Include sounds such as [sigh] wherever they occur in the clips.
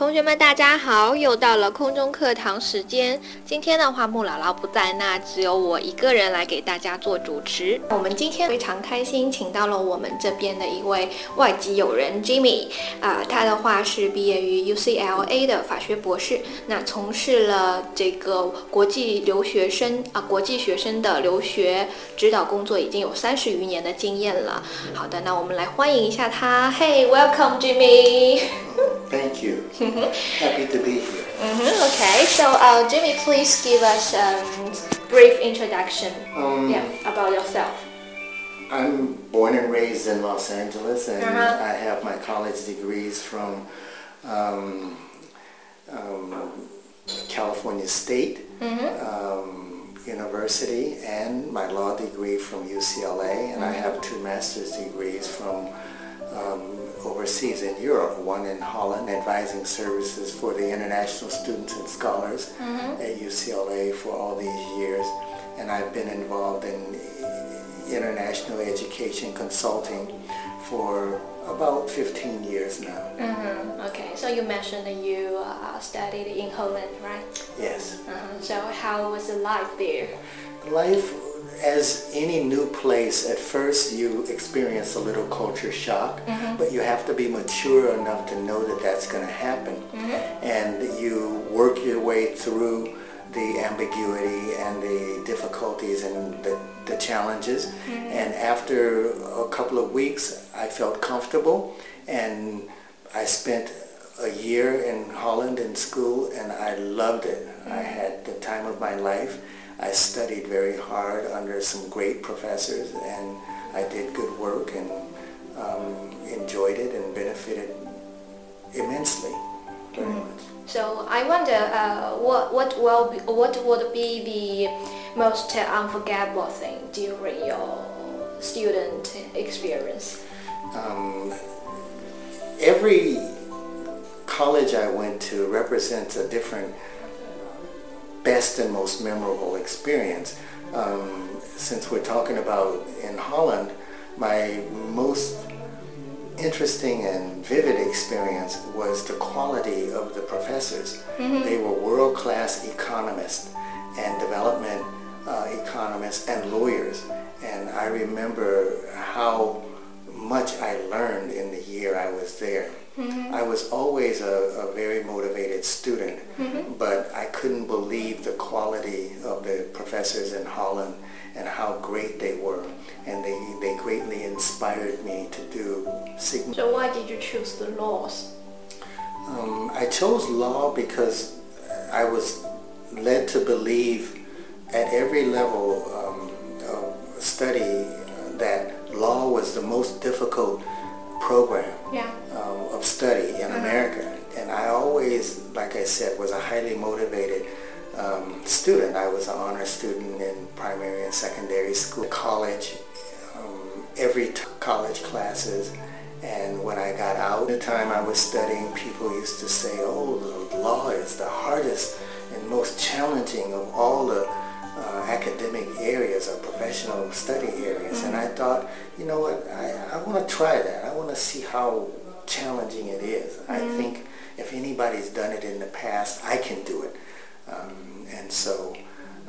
同学们，大家好！又到了空中课堂时间。今天的话，木姥姥不在，那只有我一个人来给大家做主持。我们今天非常开心，请到了我们这边的一位外籍友人 Jimmy。啊，他的话是毕业于 UCLA 的法学博士，那从事了这个国际留学生啊，国际学生的留学指导工作已经有三十余年的经验了。好的，那我们来欢迎一下他。Hey，welcome Jimmy。Thank you. Happy to be here. Mm-hmm, okay, so uh, Jimmie, please give us a um, brief introduction Um, yeah, about yourself. I'm born and raised in Los Angeles, and Uh-huh. I have my college degrees from um, um, California State um, University and my law degree from UCLA, and I have two master's degrees from um, overseas in Europe, one in Holland, advising services for the international students and scholars at UCLA for all these years. And I've been involved in international education consulting for about 15 years now. Mm-hmm. Okay, so you mentioned that you uh, studied in Holland, right? Yes. Uh-huh. So how was the life there? Life, as any new place, at first you experience a little culture shock, mm-hmm. but you have to be mature enough to know that that's going to happen. Mm-hmm. And you work your way through the ambiguity and the difficulties and the, the challenges. Mm-hmm. And after a couple of weeks, I felt comfortable and I spent a year in Holland in school and I loved it. I had the time of my life. I studied very hard under some great professors and I did good work and um, enjoyed it and benefited immensely, very much. So I wonder uh, what what will be, what would be the most unforgettable thing during your student experience? Um, every college I went to represents a different best and most memorable experience. Um, since we're talking about in Holland, my most interesting and vivid experience was the quality of the professors. They were world-class economists and development uh, economists and lawyers. And I remember how much I learned in the year I was there. I was always a, a very motivated student, but I couldn't believe the quality of the professors in Holland and how great they were. And they, they greatly inspired me to do So why did you choose the laws? um, I chose law because I was led to believe at every level um, of study that law was the most difficult program Yeah. um, of study in America. And I always, like I said, was a highly motivated um, student. I was an honor student in primary and secondary school, college, um, every t- college classes. And when I got out, the time I was studying, people used to say, oh, the law is the hardest and most challenging of all the academic areas or professional study areas. And I thought, you know what, I, I want to try that. I want to see how challenging it is. I think if anybody's done it in the past, I can do it. Um, and so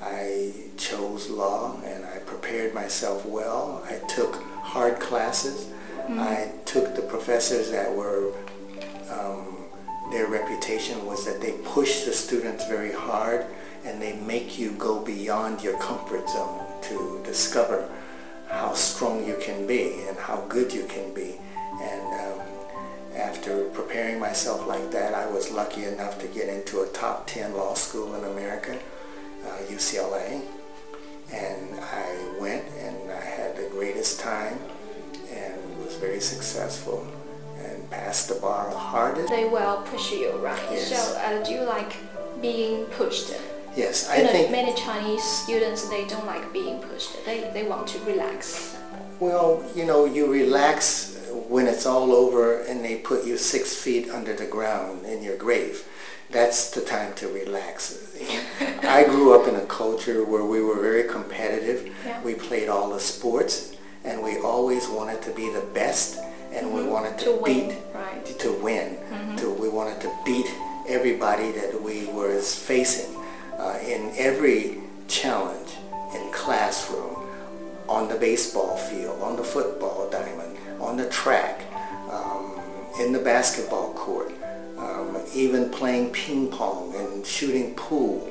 I chose law and I prepared myself well. I took hard classes. I took the professors that were um, their reputation was that they pushed the students very hard and they make you go beyond your comfort zone to discover how strong you can be and how good you can be. And um, after preparing myself like that, I was lucky enough to get into a top 10 law school in America, uh, UCLA. And I went and I had the greatest time and was very successful and passed the bar hardest. They will push you, right? Yes. So uh, do you like being pushed? Yes, I You know, think, many Chinese students they don't like being pushed. They they want to relax. well, you know, you relax when it's all over and they put you six feet under the ground in your grave. That's the time to relax. [laughs] I grew up in a culture where we were very competitive. Yeah. We played all the sports and we always wanted to be the best and we mm-hmm. wanted to, To win, beat right. to win. Mm-hmm. To, we wanted to beat everybody that we were facing uh, in every challenge in classroom, on the baseball field, on the football diamond, on the track, um, in the basketball court, um, even playing ping pong and shooting pool,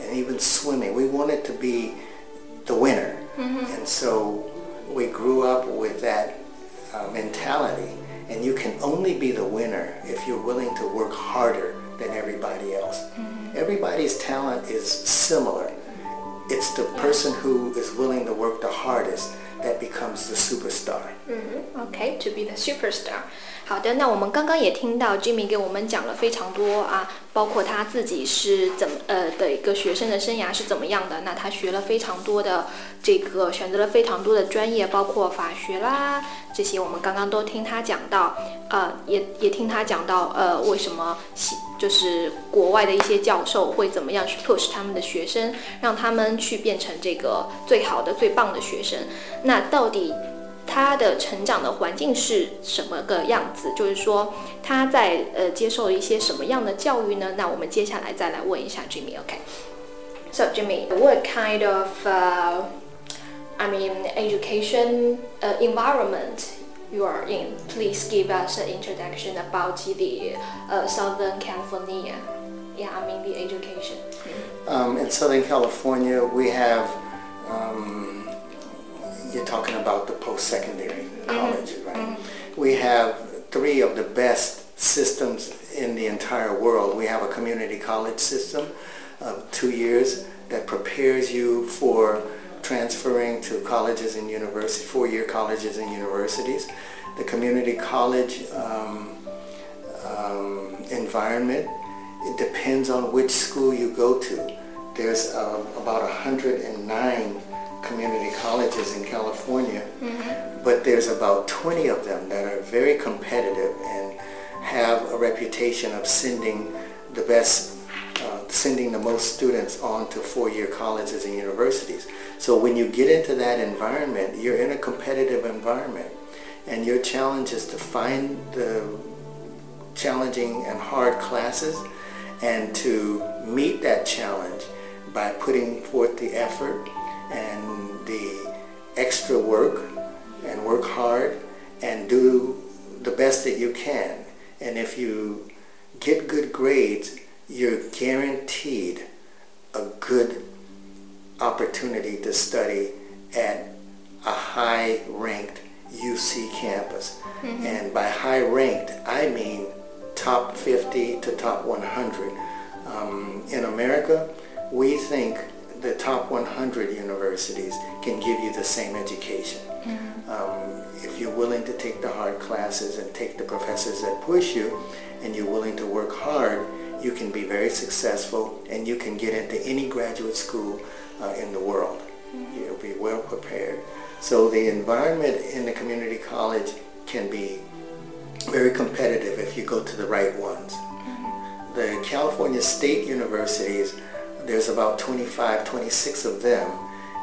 and even swimming. We wanted to be the winner. Mm-hmm. And so we grew up with that uh, mentality. And you can only be the winner if you're willing to work harder than everybody else. Mm-hmm. Everybody's talent is similar. It's the person who is willing to work the hardest that becomes the superstar. Mm-hmm. Okay, to be the superstar. 好的，那我们刚刚也听到 Jimmy 给我们讲了非常多啊，包括他自己是怎么呃的一个学生的生涯是怎么样的。那他学了非常多的这个，选择了非常多的专业，包括法学啦这些，我们刚刚都听他讲到，呃，也也听他讲到，呃，为什么就是国外的一些教授会怎么样去 push 他们的学生，让他们去变成这个最好的、最棒的学生。那到底？他的成长的环境是什么个样子，就是说他在呃接受一些什么样的教育呢？那我们接下来再来问一下 OK？so Jimmie, what kind of uh, I mean education uh, environment you are in? Please give us an introduction about the uh, Southern California. Yeah, I mean the education. Um, in Southern California, we have. Um, you're talking about the post-secondary mm-hmm. colleges, right? Mm-hmm. We have three of the best systems in the entire world. We have a community college system of two years that prepares you for transferring to colleges and universities, four-year colleges and universities. The community college um, um, environment, it depends on which school you go to. There's uh, about 109 community colleges in California, mm-hmm. but there's about 20 of them that are very competitive and have a reputation of sending the best, uh, sending the most students on to four-year colleges and universities. So when you get into that environment, you're in a competitive environment, and your challenge is to find the challenging and hard classes and to meet that challenge by putting forth the effort and the extra work and work hard and do the best that you can. And if you get good grades, you're guaranteed a good opportunity to study at a high ranked UC campus. Mm-hmm. And by high ranked, I mean top 50 to top 100. Um, in America, we think the top 100 universities can give you the same education. Mm-hmm. Um, if you're willing to take the hard classes and take the professors that push you, and you're willing to work hard, you can be very successful and you can get into any graduate school uh, in the world. Mm-hmm. You'll be well prepared. So the environment in the community college can be very competitive if you go to the right ones. Mm-hmm. The California State Universities there's about 25, 26 of them,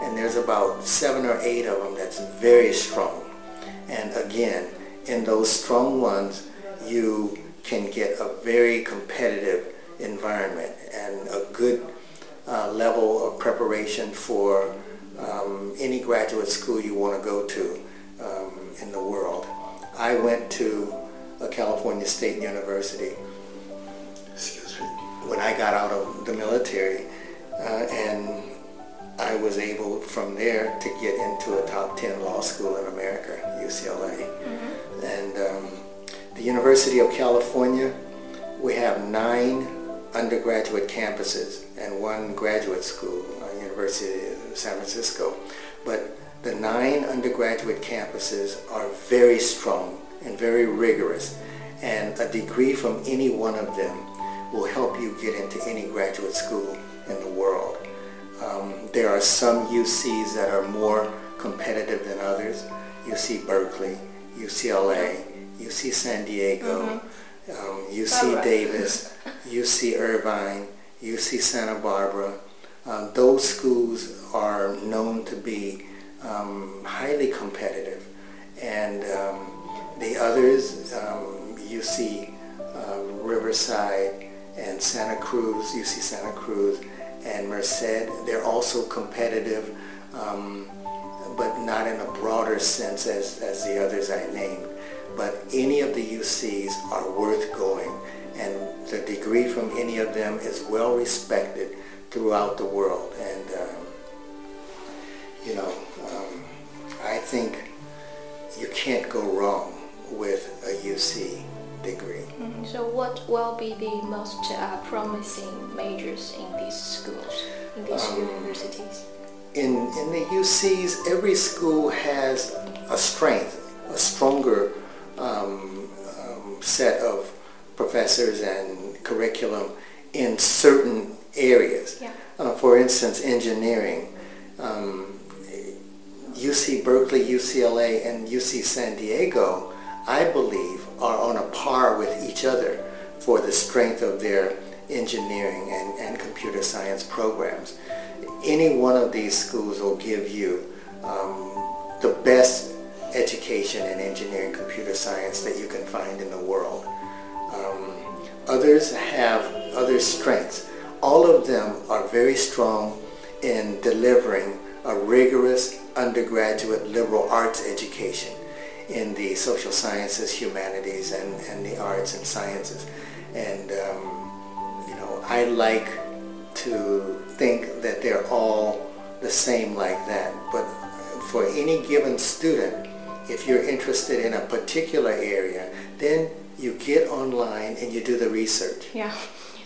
and there's about seven or eight of them that's very strong. And again, in those strong ones, you can get a very competitive environment and a good uh, level of preparation for um, any graduate school you want to go to um, in the world. I went to a California State University when I got out of the military, uh, and I was able from there to get into a top 10 law school in America, UCLA. Mm-hmm. And um, the University of California, we have nine undergraduate campuses and one graduate school, uh, University of San Francisco. But the nine undergraduate campuses are very strong and very rigorous, and a degree from any one of them will help you get into any graduate school in the world. Um, there are some UCs that are more competitive than others. UC Berkeley, UCLA, UC San Diego, mm-hmm. um, UC right. Davis, UC Irvine, UC Santa Barbara. Um, those schools are known to be um, highly competitive. And um, the others, UC um, uh, Riverside, and Santa Cruz, UC Santa Cruz, and Merced. They're also competitive, um, but not in a broader sense as, as the others I named. But any of the UCs are worth going, and the degree from any of them is well respected throughout the world. And, um, you know, um, I think you can't go wrong with a UC degree. Mm-hmm. So what will be the most uh, promising majors in these schools, in these um, universities? In, in the UCs, every school has a strength, a stronger um, um, set of professors and curriculum in certain areas. Yeah. Uh, for instance, engineering. UC um, Berkeley, UCLA, and UC San Diego, I believe, are on a par with each other for the strength of their engineering and, and computer science programs. Any one of these schools will give you um, the best education in engineering computer science that you can find in the world. Um, others have other strengths. All of them are very strong in delivering a rigorous undergraduate liberal arts education in the social sciences, humanities, and, and the arts and sciences. And, um, you know, I like to think that they're all the same like that. But for any given student, if you're interested in a particular area, then you get online and you do the research. Yeah.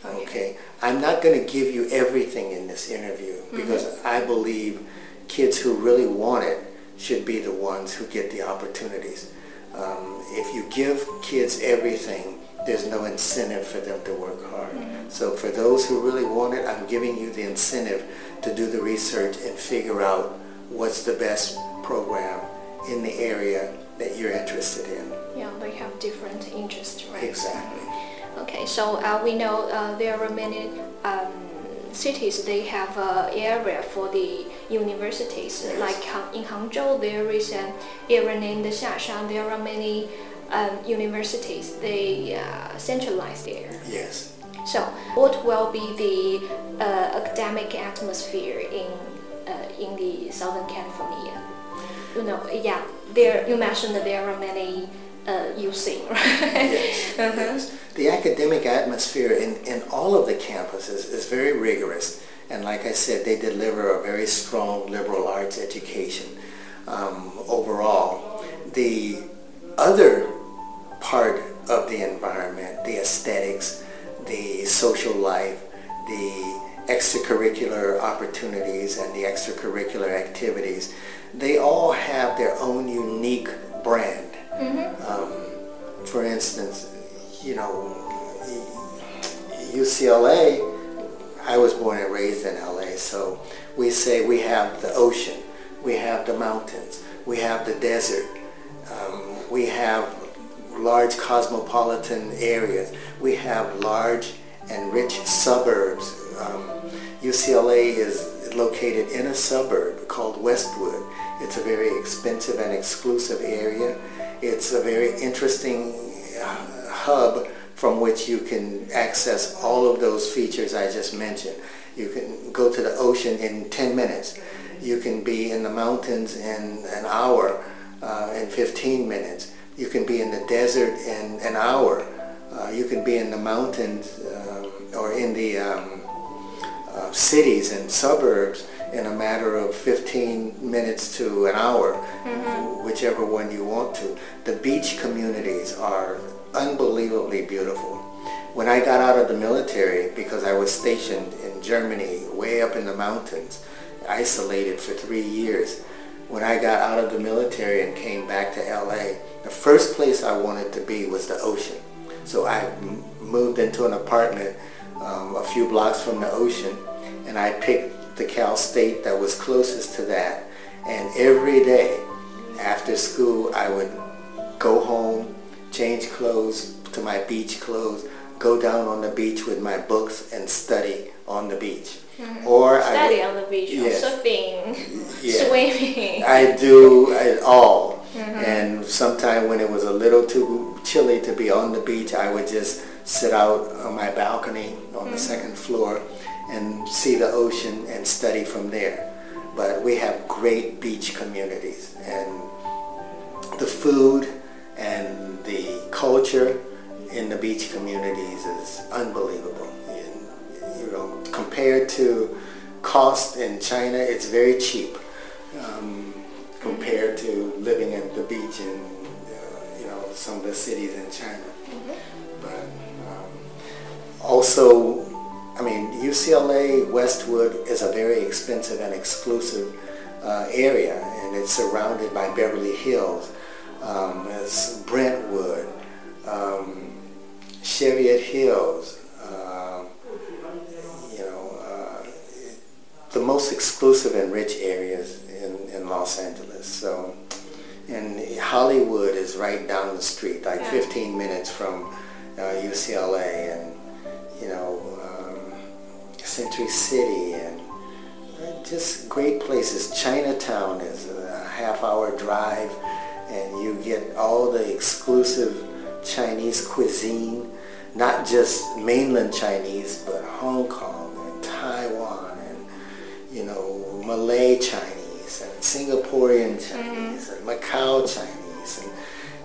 Okay. I'm not going to give you everything in this interview mm-hmm. because mm-hmm. I believe kids who really want it should be the ones who get the opportunities. Um, if you give kids everything, there's no incentive for them to work hard. Mm-hmm. So for those who really want it, I'm giving you the incentive to do the research and figure out what's the best program in the area that you're interested in. Yeah, they have different interests, right? Exactly. Okay, so uh, we know uh, there are many um, cities they have an area for the universities. Yes. Like in Hangzhou, there is an area named the Xiasha. There are many um, universities. They uh, centralize there. Yes. So, what will be the uh, academic atmosphere in uh, in the Southern California? You know, yeah. There, you mentioned that there are many uh, UC, [laughs] right? Yes. uh-huh. yes. The academic atmosphere in, in all of the campuses is very rigorous. And like I said, they deliver a very strong liberal arts education um, overall. The other part of the environment, the aesthetics, the social life, the extracurricular opportunities and the extracurricular activities, they all have their own unique brand. Mm-hmm. Um, for instance, you know, UCLA, I was born and raised in LA, so we say we have the ocean, we have the mountains, we have the desert, um, we have large cosmopolitan areas, we have large and rich suburbs. Um, UCLA is located in a suburb called Westwood. It's a very expensive and exclusive area. It's a very interesting uh, hub from which you can access all of those features I just mentioned. You can go to the ocean in 10 minutes. You can be in the mountains in an hour, uh, in 15 minutes. You can be in the desert in an hour. Uh, you can be in the mountains um, or in the um, uh, cities and suburbs in a matter of 15 minutes to an hour, mm-hmm. whichever one you want to. The beach communities are unbelievably beautiful. When I got out of the military, because I was stationed in Germany, way up in the mountains, isolated for three years, when I got out of the military and came back to LA, the first place I wanted to be was the ocean. So I m- moved into an apartment um, a few blocks from the ocean, and I picked the Cal State that was closest to that. And every day after school, I would go home, change clothes to my beach clothes, go down on the beach with my books and study on the beach. Mm-hmm. Or study I, on the beach, yes. surfing, [laughs] yeah. swimming. I do it all. Mm-hmm. And sometime when it was a little too chilly to be on the beach, I would just sit out on my balcony on the second floor and see the ocean and study from there. But we have great beach communities and the food and the culture in the beach communities is unbelievable. And, you know, compared to cost in China, it's very cheap um, compared to living at the beach in, uh, you know, some of the cities in China. But um, also, UCLA Westwood is a very expensive and exclusive uh, area, and it's surrounded by Beverly Hills. Um, it's Brentwood, um, Cheviot Hills, uh, you know, uh, the most exclusive and rich areas in, in Los Angeles. So, and Hollywood is right down the street, like 15 minutes from uh, UCLA, and you know, Century City, and uh, just great places. Chinatown is a half-hour drive, and you get all the exclusive Chinese cuisine, not just mainland Chinese, but Hong Kong and Taiwan, and you know, Malay Chinese and Singaporean Chinese and Macau Chinese, and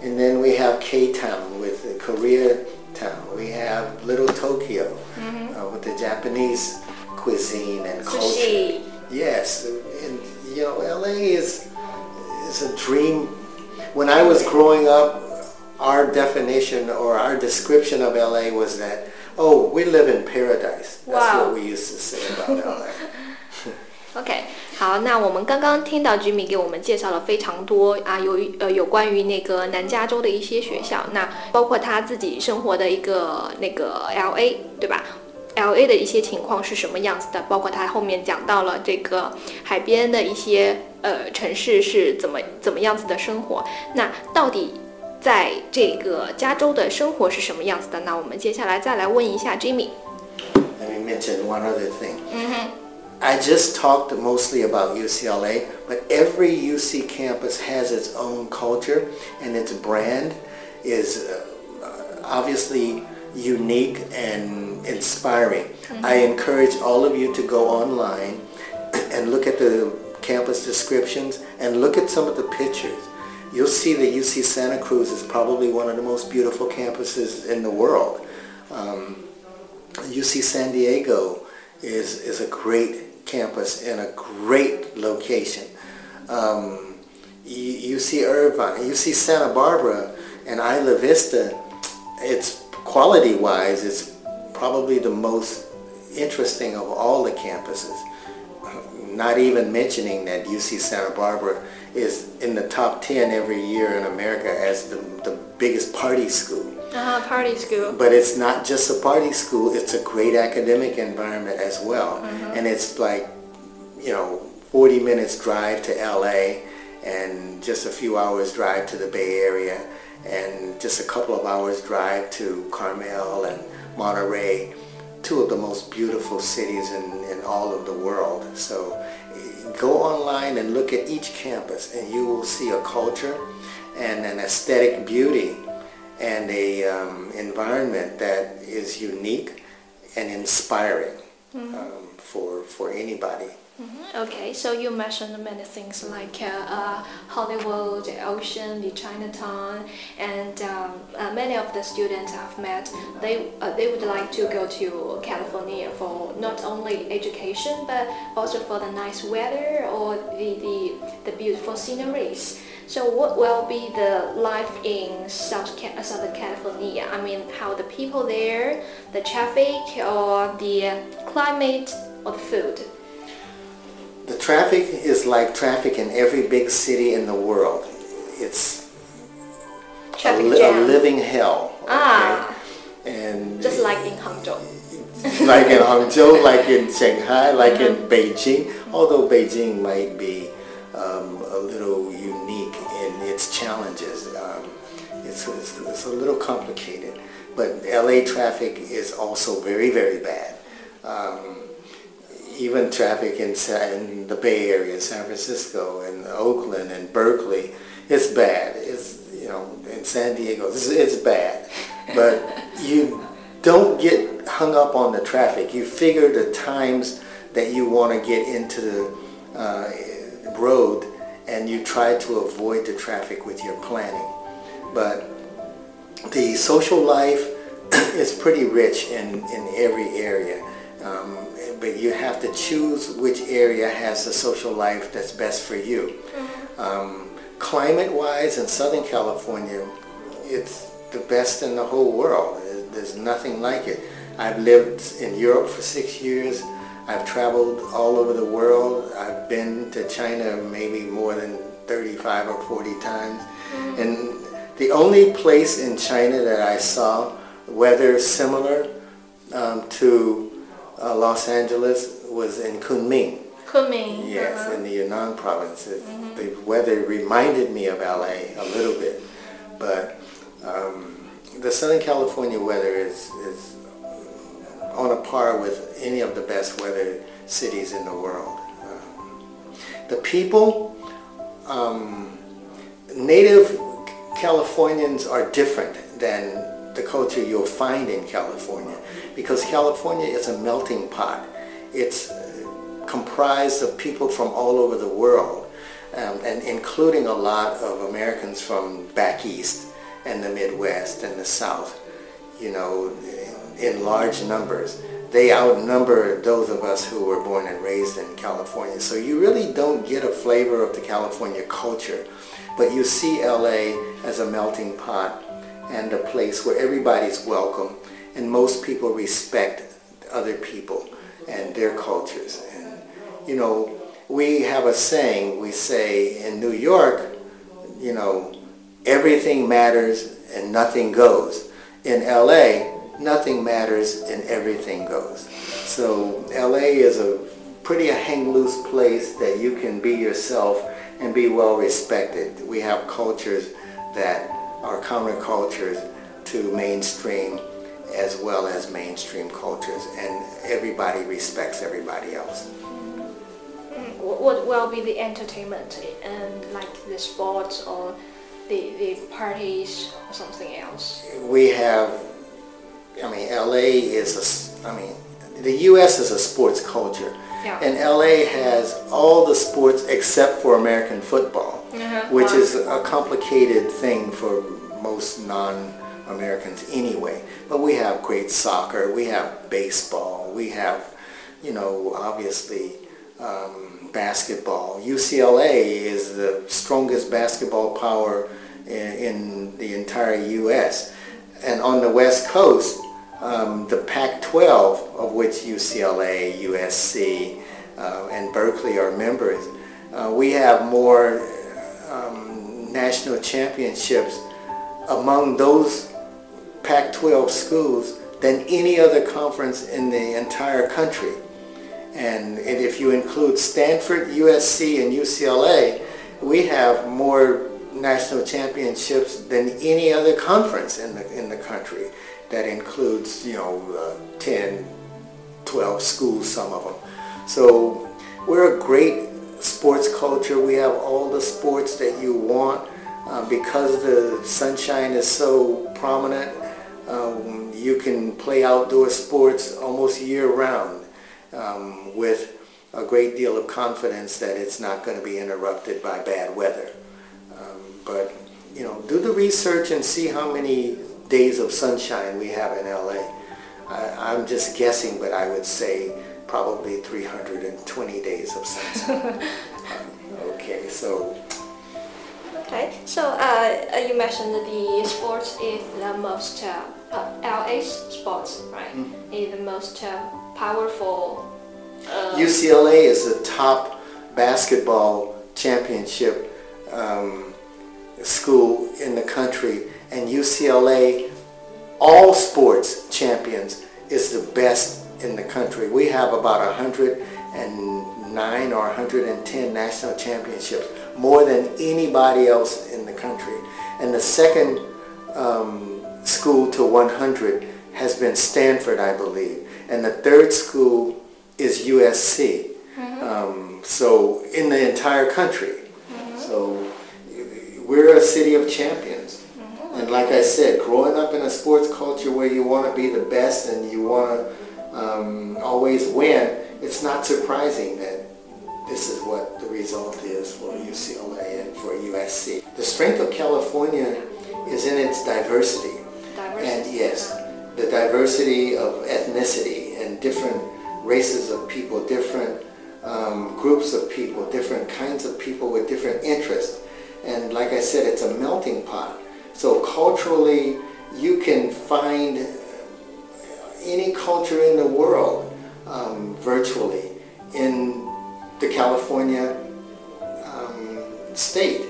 and then we have K-Town with the Korea Town. We have Little Tokyo uh, with the Japanese cuisine and culture. Sushi. Yes, and you know, LA is is a dream. When I was growing up, our definition or our description of LA was that, oh, we live in paradise. That's Wow. what we used to say about LA. [laughs] OK，好，那我们刚刚听到 Jimmy 给我们介绍了非常多啊，有呃有关于那个南加州的一些学校，那包括他自己生活的一个那个 L A，对吧？L A 的一些情况是什么样子的？包括他后面讲到了这个海边的一些呃城市是怎么怎么样子的生活。那到底在这个加州的生活是什么样子的？那我们接下来再来问一下 Jimmy。Let me mention one other thing. I just talked mostly about UCLA, but every UC campus has its own culture and its brand is uh, obviously unique and inspiring. I encourage all of you to go online [clears throat] and look at the campus descriptions and look at some of the pictures. You'll see that UC Santa Cruz is probably one of the most beautiful campuses in the world. Um, UC San Diego is, is a great campus in a great location. Um, U- UC Irvine, see Santa Barbara, and Isla Vista, it's quality-wise, it's probably the most interesting of all the campuses. Not even mentioning that UC Santa Barbara is in the top 10 every year in America as the, the biggest party school. Uh-huh, 啊、p a r t y school。But it's not just a party school, it's a great academic environment as well. Uh-huh. And it's like, you know, 40 minutes drive to LA and just a few hours drive to the Bay Area and just a couple of hours drive to Carmel and Monterey, two of the most beautiful cities in, in all of the world. So go online and look at each campus and you will see a culture and an aesthetic beauty and a um, environment that is unique and inspiring um, for, for anybody. Okay, so you mentioned many things like uh, uh, Hollywood, the ocean, the Chinatown, and um, uh, many of the students I've met, they uh, they would like to go to California for not only education but also for the nice weather or the the, the beautiful sceneries. So what will be the life in South Ca- uh, Southern California? I mean, how the people there, the traffic, or the climate, or the food? The traffic is like traffic in every big city in the world. It's a, li- a living hell. okay? Ah. And Just like in Hangzhou. [laughs] like in Hangzhou, like in Shanghai, like in Beijing, although Beijing might be um, a little unique in its challenges. Um, it's, it's, it's a little complicated. But LA traffic is also very, very bad. Um, even traffic in, in the Bay Area, San Francisco, and Oakland, and Berkeley, it's bad. It's you know in San Diego, it's, it's bad. But [laughs] you don't get hung up on the traffic. You figure the times that you want to get into the uh, road and you try to avoid the traffic with your planning. But the social life [clears throat] is pretty rich in, in every area. Um, but you have to choose which area has the social life that's best for you. Mm-hmm. Um, climate-wise in Southern California, it's the best in the whole world. There's nothing like it. I've lived in Europe for six years. I've traveled all over the world. I've been to China maybe more than 35 or 40 times. Mm-hmm. And the only place in China that I saw weather similar um, to uh, Los Angeles was in Kunming. Kunming. Yes, uh-huh. in the Yunnan province. Mm-hmm. The weather reminded me of LA a little bit, but um, the Southern California weather is, is on a par with any of the best weather cities in the world. Um, the people, um, native Californians are different than the culture you'll find in California because California is a melting pot. It's uh, comprised of people from all over the world um, and including a lot of Americans from back east and the Midwest and the South, you know, in large numbers. They outnumber those of us who were born and raised in California. So you really don't get a flavor of the California culture but you see LA as a melting pot and a place where everybody's welcome and most people respect other people and their cultures. And, you know, we have a saying, we say in New York, you know, everything matters and nothing goes. In LA, nothing matters and everything goes. So LA is a pretty a hang loose place that you can be yourself and be well respected. We have cultures that are countercultures to mainstream as well as mainstream cultures and everybody respects everybody else. What will be the entertainment and like the sports or the, the parties or something else? We have, I mean, LA is a, I mean, the U.S. is a sports culture. Yeah. And LA has all the sports except for American football, mm-hmm. which is a complicated thing for most non-Americans anyway. But we have great soccer, we have baseball, we have, you know, obviously um, basketball. UCLA is the strongest basketball power in, in the entire U.S. And on the West Coast, um, the Pac-12, of which UCLA, USC, uh, and Berkeley are members, uh, we have more um, national championships among those Pac-12 schools than any other conference in the entire country. And, and if you include Stanford, USC, and UCLA, we have more national championships than any other conference in the, in the country that includes, you know, uh, 10, 12 schools, some of them. So we're a great sports culture. We have all the sports that you want. Uh, because the sunshine is so prominent, um, you can play outdoor sports almost year round um, with a great deal of confidence that it's not going to be interrupted by bad weather. Um, but, you know, do the research and see how many days of sunshine we have in LA. I, am just guessing, but I would say probably 320 days of sunshine. [laughs] um, okay, so. Okay, so uh, you mentioned the sports is the most uh, uh, LA sports, right? Mm -hmm. Is the most uh, powerful. UCLA uh, is the top basketball championship um, school in the country and UCLA all sports champions is the best in the country. We have about 109 or 110 national championships, more than anybody else in the country. And the second um, school to 100 has been Stanford, I believe. And the third school is USC. Mm-hmm. Um, so in the entire country. Mm-hmm. So we're a city of champions. And like I said, growing up in a sports culture where you want to be the best and you want to um, always win, it's not surprising that this is what the result is for UCLA and for USC. The strength of California is in its diversity. Diversity. And yes, the diversity of ethnicity and different races of people, different um, groups of people, different kinds of people with different interests. And like I said, it's a melting pot. So culturally, you can find any culture in the world um, virtually in the California um, state.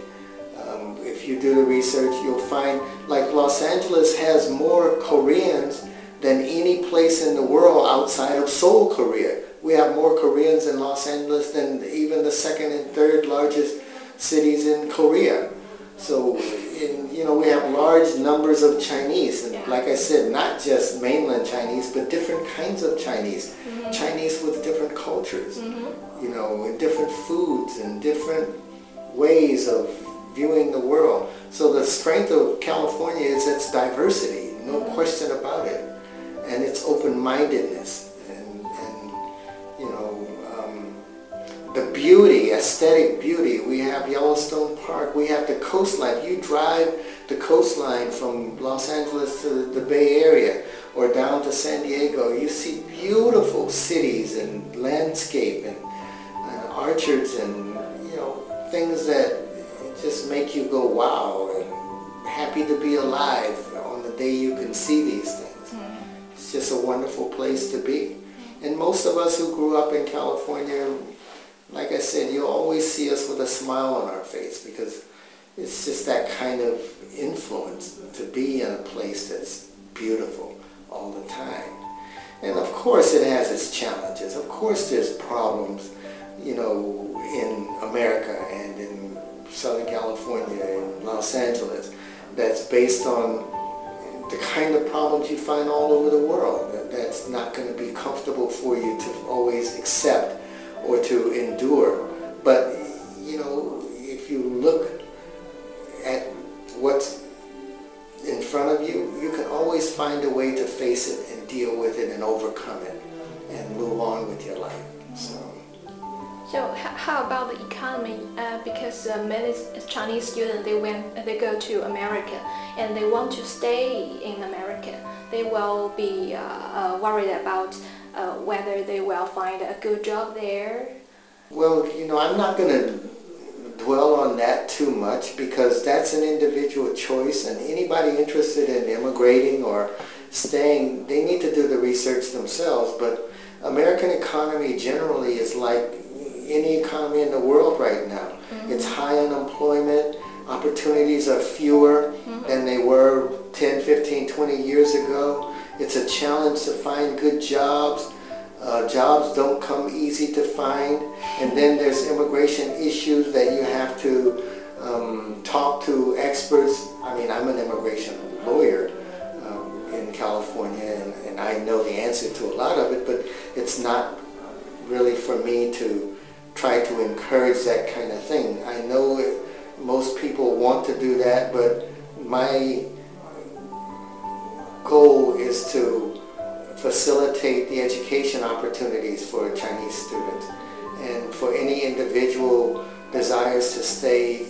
Um, if you do the research, you'll find like Los Angeles has more Koreans than any place in the world outside of Seoul, Korea. We have more Koreans in Los Angeles than even the second and third largest cities in Korea. So, in, you know, we have large numbers of Chinese. And Yeah. like I said, not just mainland Chinese, but different kinds of Chinese. Mm-hmm. Chinese with different cultures, you know, and different foods and different ways of viewing the world. So the strength of California is its diversity, no question about it. And its open-mindedness and, and you know, the beauty, aesthetic beauty. We have Yellowstone Park. We have the coastline. You drive the coastline from Los Angeles to the Bay Area or down to San Diego. You see beautiful cities and landscape and, and orchards and you know things that just make you go wow and happy to be alive on the day you can see these things. Mm-hmm. It's just a wonderful place to be. And most of us who grew up in California, like I said, you'll always see us with a smile on our face because it's just that kind of influence to be in a place that's beautiful all the time. And of course it has its challenges. Of course there's problems, you know, in America and in Southern California and Los Angeles that's based on the kind of problems you find all over the world. That's not going to be comfortable for you to always accept or to endure. But, you know, if you look at what's in front of you, you can always find a way to face it and deal with it and overcome it and move on with your life. So, So how about the economy? Uh, because uh, many Chinese students they went they go to America and they want to stay in America. They will be uh, uh, worried about uh, whether they will find a good job there. well, you know, I'm not going to dwell on that too much because that's an individual choice and anybody interested in immigrating or staying, they need to do the research themselves. But American economy generally is like any economy in the world right now. It's high unemployment, opportunities are fewer than they were 10, 15, 20 years ago. It's a challenge to find good jobs. Uh, jobs don't come easy to find. And then there's immigration issues that you have to um, talk to experts. I mean, I'm an immigration lawyer um, in California, and, and I know the answer to a lot of it, but it's not really for me to try to encourage that kind of thing. I know it, most people want to do that, but my goal is to facilitate the education opportunities for Chinese students. And for any individual desires to stay,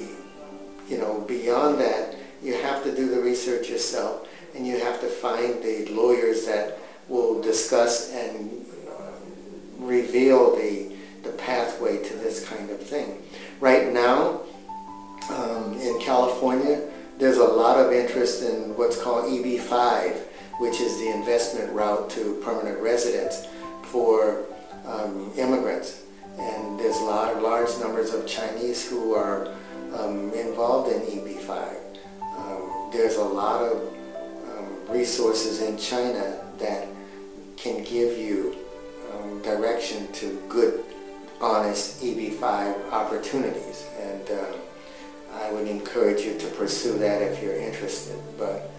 you know, beyond that, you have to do the research yourself and you have to find the lawyers that will discuss and uh, reveal the, the pathway to this kind of thing. Right now, um, in California, there's a lot of interest in what's called EB-5, which is the investment route to permanent residence for um, immigrants. And there's a large, large numbers of Chinese who are um, involved in EB-5. Um, there's a lot of um, resources in China that can give you um, direction to good, honest EB-5 opportunities. And uh, I would encourage you to pursue that if you're interested. But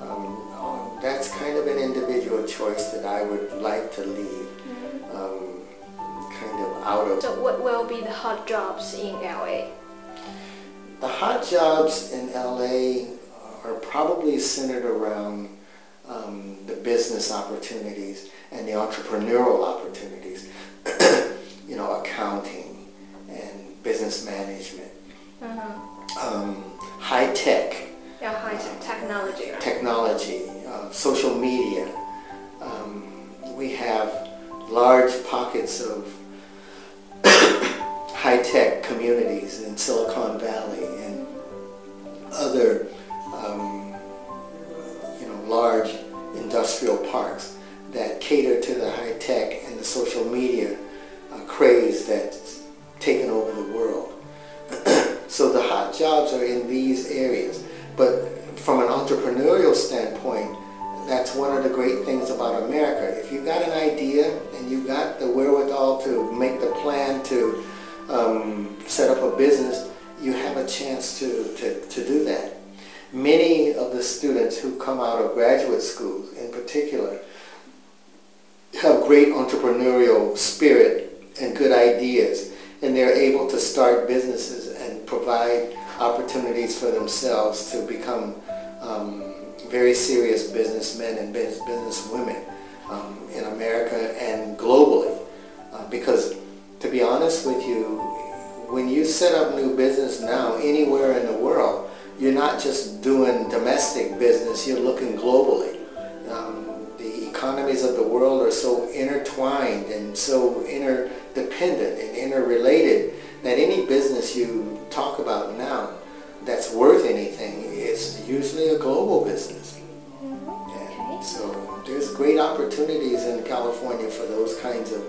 um, that's kind of an individual choice that I would like to leave um, kind of out of. So what will be the hot jobs in LA? The hot jobs in LA are probably centered around um, the business opportunities and the entrepreneurial opportunities, [coughs] you know, accounting and business management, um, high tech, Yeah, high tech technology. Right? technology, uh, social media. Um, we have large pockets of [coughs] high-tech communities in Silicon Valley and other, um, you know, large industrial parks that cater to the high-tech and the social media uh, craze that's taken over the world. So the hot jobs are in these areas. But from an entrepreneurial standpoint, that's one of the great things about America. If you've got an idea and you've got the wherewithal to make the plan to um, set up a business, you have a chance to, to, to do that. Many of the students who come out of graduate schools in particular have great entrepreneurial spirit and good ideas and they're able to start businesses provide opportunities for themselves to become um, very serious businessmen and business businesswomen um, in America and globally. Uh, because to be honest with you, when you set up new business now anywhere in the world, you're not just doing domestic business, you're looking globally. Um, the economies of the world are so intertwined and so interdependent and interrelated that any business you talk about now that's worth anything is usually a global business. Mm-hmm. And so there's great opportunities in California for those kinds of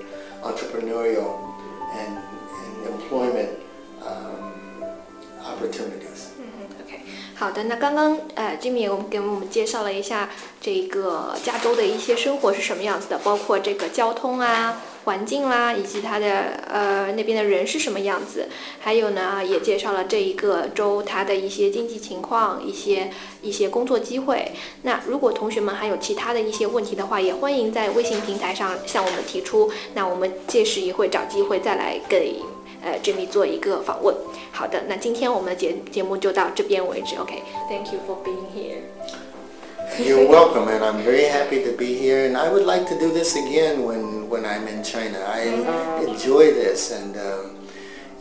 entrepreneurial and, and employment um, opportunities. Mm-hmm. 好的，那刚刚呃，Jimmie 我们给我们介绍了一下这个加州的一些生活是什么样子的，包括这个交通啊，环境啦，以及它的呃那边的人是什么样子，还有呢，也介绍了这一个州它的一些经济情况、一些一些工作机会。那如果同学们还有其他的一些问题的话，也欢迎在微信平台上向我们提出。那我们届时也会找机会再来给呃 Jimmy 做一个访问。好的，那今天我们的节节目就到这边为止。OK，Thank、you for being here。You're welcome, and I'm very happy to be here. And I would like to do this again when, when I'm in China. I enjoy this, and um,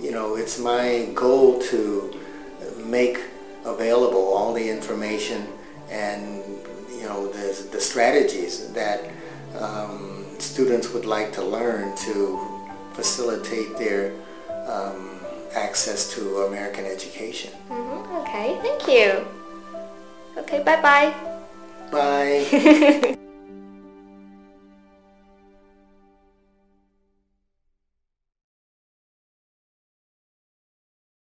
you know, it's my goal to make available all the information and you know the, the strategies that um, students would like to learn to facilitate their um, access to American education. OK，Thank you。OK，拜拜。Bye. [laughs]